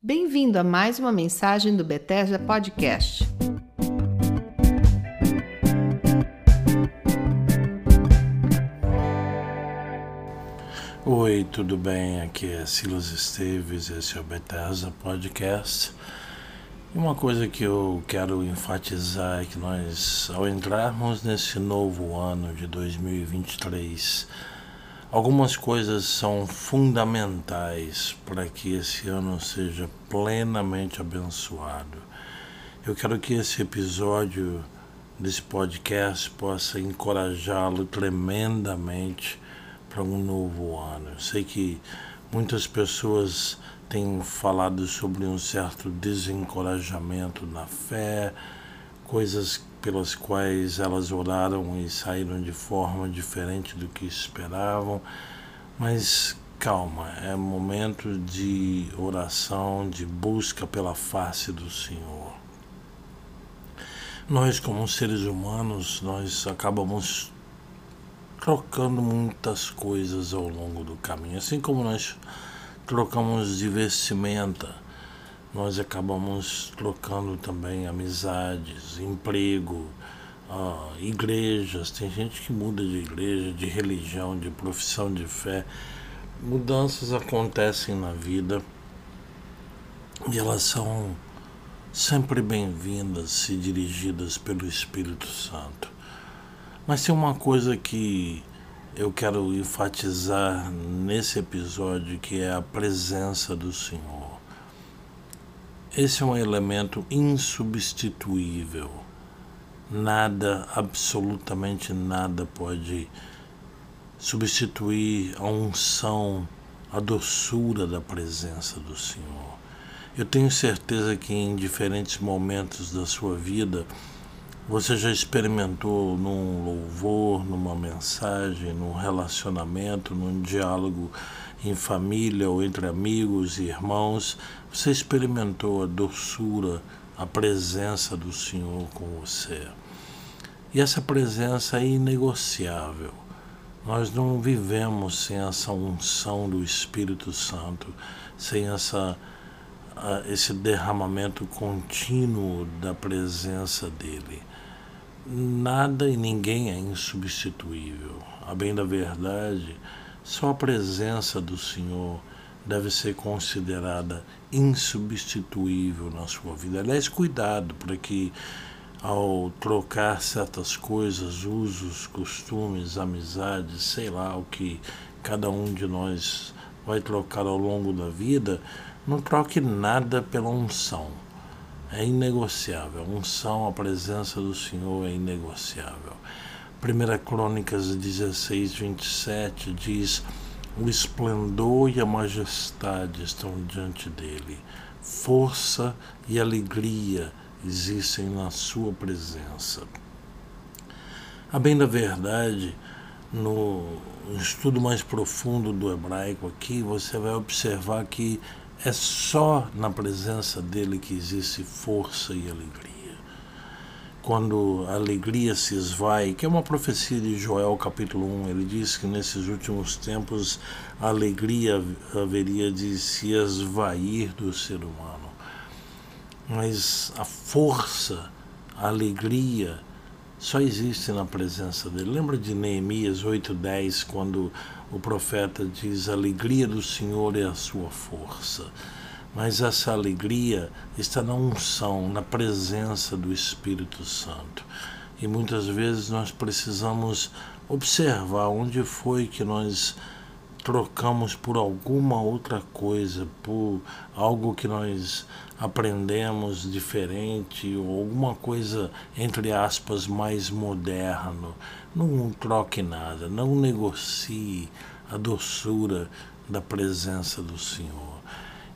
Bem-vindo a mais uma mensagem do Bethesda Podcast. Oi, tudo bem? Aqui é Silas Esteves, esse é o Bethesda Podcast. E uma coisa que eu quero enfatizar é que nós, ao entrarmos nesse novo ano de 2023, Algumas coisas são fundamentais para que esse ano seja plenamente abençoado. Eu quero que esse episódio desse podcast possa encorajá-lo tremendamente para um novo ano. Eu sei que muitas pessoas têm falado sobre um certo desencorajamento na fé, coisas pelas quais elas oraram e saíram de forma diferente do que esperavam, mas calma, é momento de oração, de busca pela face do Senhor. Nós, como seres humanos, nós acabamos trocando muitas coisas ao longo do caminho, assim como nós trocamos de vestimenta nós acabamos trocando também amizades, emprego, igrejas. Tem gente que muda de igreja, de religião, de profissão de fé. Mudanças acontecem na vida e elas são sempre bem-vindas se dirigidas pelo Espírito Santo. Mas tem uma coisa que eu quero enfatizar nesse episódio que é a presença do Senhor. Esse é um elemento insubstituível. Nada, absolutamente nada pode substituir a unção, a doçura da presença do Senhor. Eu tenho certeza que em diferentes momentos da sua vida você já experimentou num louvor, numa mensagem, num relacionamento, num diálogo em família ou entre amigos e irmãos, você experimentou a doçura, a presença do Senhor com você. E essa presença é inegociável. Nós não vivemos sem essa unção do Espírito Santo, sem essa, esse derramamento contínuo da presença dele. Nada e ninguém é insubstituível. A bem da verdade, só a presença do Senhor deve ser considerada insubstituível na sua vida. Aliás, cuidado para que ao trocar certas coisas, usos, costumes, amizades, sei lá o que cada um de nós vai trocar ao longo da vida, não troque nada pela unção. É inegociável. A unção, a presença do Senhor é inegociável. 1 Crônicas 16, 27 diz: O esplendor e a majestade estão diante dele, força e alegria existem na sua presença. A bem da verdade, no estudo mais profundo do hebraico aqui, você vai observar que é só na presença dele que existe força e alegria quando a alegria se esvai, que é uma profecia de Joel capítulo 1, ele diz que nesses últimos tempos a alegria haveria de se esvair do ser humano. Mas a força, a alegria, só existe na presença dele. Lembra de Neemias 8,10, quando o profeta diz: A alegria do Senhor é a sua força mas essa alegria está na unção, na presença do Espírito Santo. E muitas vezes nós precisamos observar onde foi que nós trocamos por alguma outra coisa, por algo que nós aprendemos diferente ou alguma coisa entre aspas mais moderno. Não troque nada, não negocie a doçura da presença do Senhor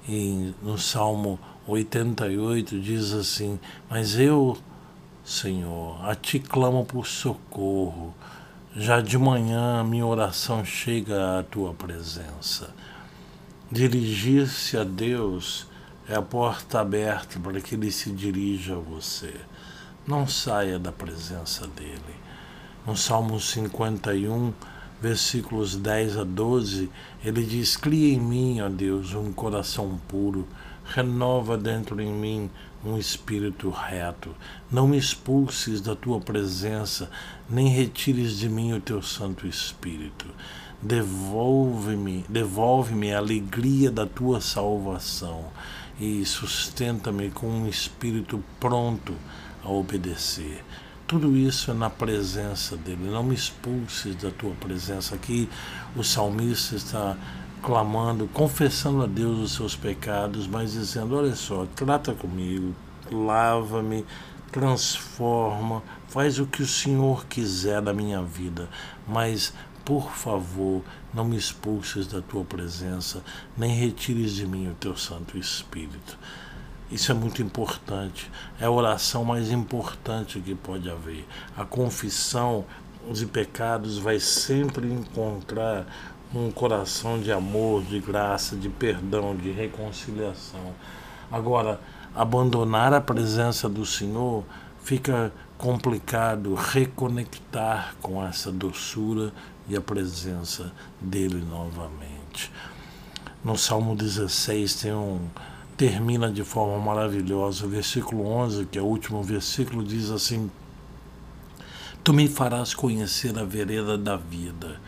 em, no Salmo 88 diz assim: Mas eu, Senhor, a ti clamo por socorro. Já de manhã minha oração chega à tua presença. Dirigir-se a Deus é a porta aberta para que ele se dirija a você. Não saia da presença dele. No Salmo 51, versículos 10 a 12, ele diz: Cria em mim, ó Deus, um coração puro, renova dentro em mim um espírito reto. Não me expulses da tua presença, nem retires de mim o teu Santo Espírito. Devolve-me, devolve-me a alegria da tua salvação e sustenta-me com um espírito pronto a obedecer. Tudo isso é na presença dele. Não me expulses da tua presença. Aqui o salmista está clamando, confessando a Deus os seus pecados, mas dizendo: Olha só, trata comigo, lava-me, transforma, faz o que o Senhor quiser da minha vida, mas por favor, não me expulses da tua presença, nem retires de mim o teu Santo Espírito. Isso é muito importante, é a oração mais importante que pode haver. A confissão de pecados vai sempre encontrar um coração de amor, de graça, de perdão, de reconciliação. Agora, abandonar a presença do Senhor fica complicado reconectar com essa doçura e a presença dele novamente. No Salmo 16 tem um termina de forma maravilhosa, o versículo 11, que é o último versículo, diz assim: Tu me farás conhecer a vereda da vida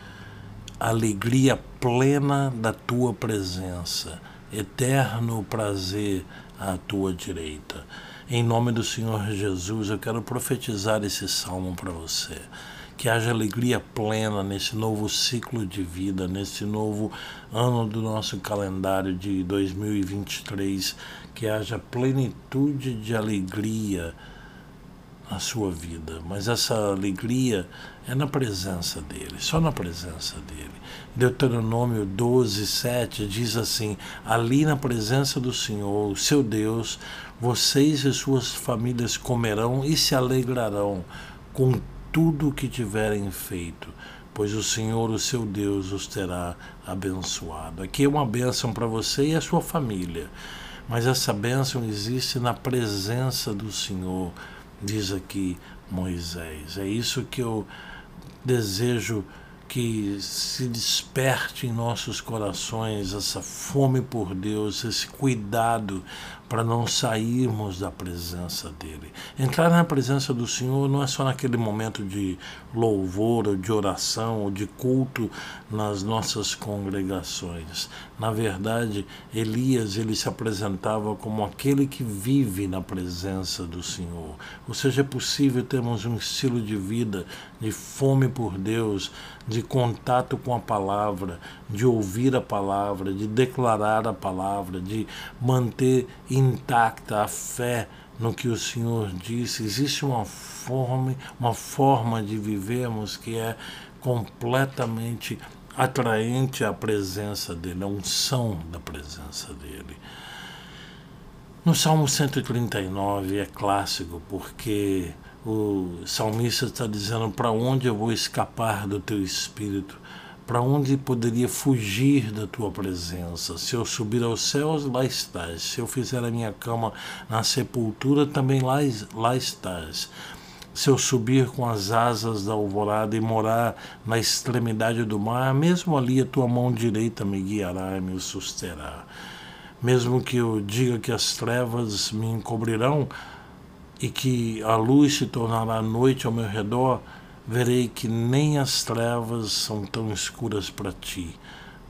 alegria plena da tua presença, eterno prazer à tua direita. Em nome do Senhor Jesus, eu quero profetizar esse salmo para você. Que haja alegria plena nesse novo ciclo de vida, nesse novo ano do nosso calendário de 2023. Que haja plenitude de alegria na sua vida, mas essa alegria é na presença dele, só na presença dele. Deuteronômio 12, 7 diz assim: Ali na presença do Senhor, seu Deus, vocês e suas famílias comerão e se alegrarão com tudo o que tiverem feito, pois o Senhor, o seu Deus, os terá abençoado. Aqui é uma bênção para você e a sua família, mas essa bênção existe na presença do Senhor diz aqui Moisés. É isso que eu desejo que se desperte em nossos corações essa fome por Deus, esse cuidado para não sairmos da presença dele. Entrar na presença do Senhor não é só naquele momento de louvor ou de oração ou de culto nas nossas congregações. Na verdade, Elias ele se apresentava como aquele que vive na presença do Senhor. Ou seja, é possível termos um estilo de vida de fome por Deus, de contato com a palavra, de ouvir a palavra, de declarar a palavra, de manter intacta a fé no que o Senhor disse. Existe uma forma, uma forma de vivermos que é completamente atraente à presença dele, a unção da presença dele. No Salmo 139 é clássico porque o salmista está dizendo para onde eu vou escapar do teu espírito para onde poderia fugir da tua presença? Se eu subir aos céus, lá estás. Se eu fizer a minha cama na sepultura, também lá, lá estás. Se eu subir com as asas da alvorada e morar na extremidade do mar, mesmo ali a tua mão direita me guiará e me susterá. Mesmo que eu diga que as trevas me encobrirão e que a luz se tornará noite ao meu redor, verei que nem as trevas são tão escuras para ti.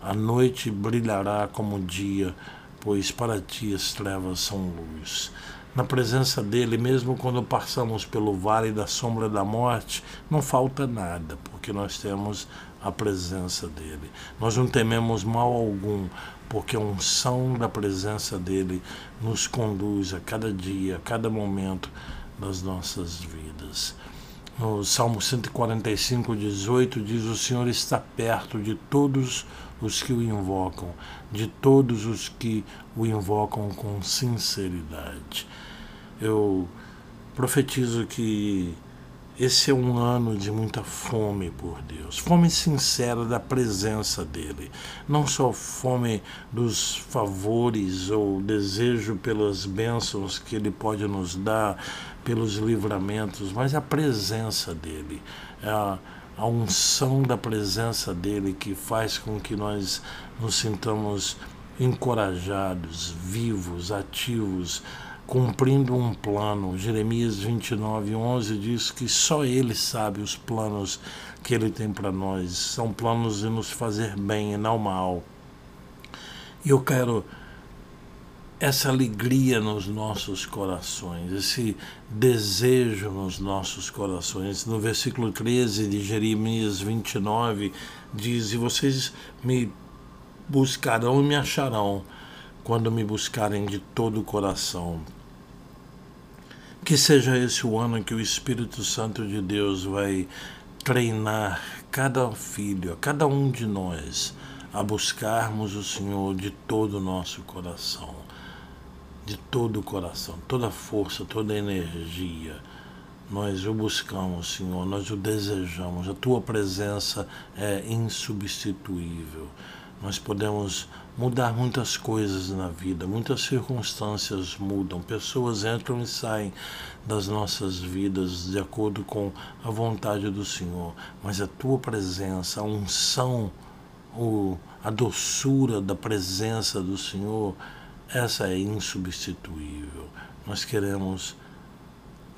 A noite brilhará como o dia, pois para ti as trevas são luz. Na presença dele, mesmo quando passamos pelo vale da sombra da morte, não falta nada, porque nós temos a presença dele. Nós não tememos mal algum, porque a unção da presença dele nos conduz a cada dia, a cada momento das nossas vidas. No Salmo 145, 18, diz: O Senhor está perto de todos os que o invocam, de todos os que o invocam com sinceridade. Eu profetizo que esse é um ano de muita fome por Deus, fome sincera da presença dEle, não só fome dos favores ou desejo pelas bênçãos que Ele pode nos dar, pelos livramentos, mas a presença dEle, a, a unção da presença dEle que faz com que nós nos sintamos encorajados, vivos, ativos, cumprindo um plano. Jeremias 29, 11 diz que só Ele sabe os planos que Ele tem para nós. São planos de nos fazer bem e não mal. E eu quero essa alegria nos nossos corações, esse desejo nos nossos corações. No versículo 13 de Jeremias 29, diz: E vocês me buscarão e me acharão quando me buscarem de todo o coração. Que seja esse o ano que o Espírito Santo de Deus vai treinar cada filho, cada um de nós, a buscarmos o Senhor de todo o nosso coração, de todo o coração, toda força, toda energia. Nós o buscamos, Senhor, nós o desejamos. A tua presença é insubstituível. Nós podemos mudar muitas coisas na vida, muitas circunstâncias mudam, pessoas entram e saem das nossas vidas de acordo com a vontade do Senhor, mas a tua presença, a unção, o, a doçura da presença do Senhor, essa é insubstituível. Nós queremos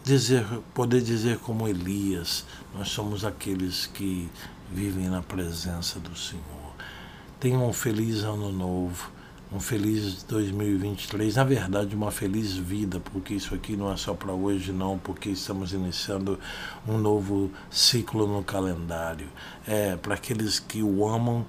dizer, poder dizer como Elias, nós somos aqueles que vivem na presença do Senhor. Tenham um feliz ano novo, um feliz 2023. Na verdade, uma feliz vida, porque isso aqui não é só para hoje, não, porque estamos iniciando um novo ciclo no calendário. É para aqueles que o amam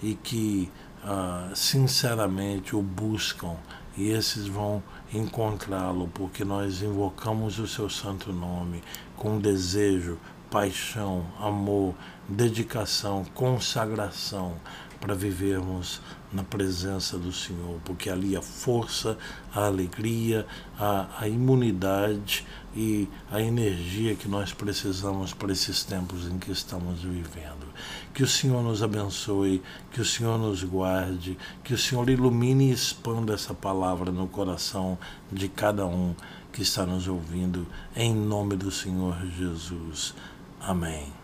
e que uh, sinceramente o buscam, e esses vão encontrá-lo, porque nós invocamos o seu santo nome com desejo, paixão, amor, dedicação, consagração para vivermos na presença do Senhor, porque ali a força, a alegria, a, a imunidade e a energia que nós precisamos para esses tempos em que estamos vivendo. Que o Senhor nos abençoe, que o Senhor nos guarde, que o Senhor ilumine e expanda essa palavra no coração de cada um que está nos ouvindo, em nome do Senhor Jesus. Amém.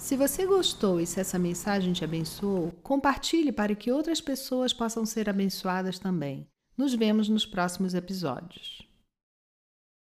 Se você gostou e se essa mensagem te abençoou, compartilhe para que outras pessoas possam ser abençoadas também. Nos vemos nos próximos episódios.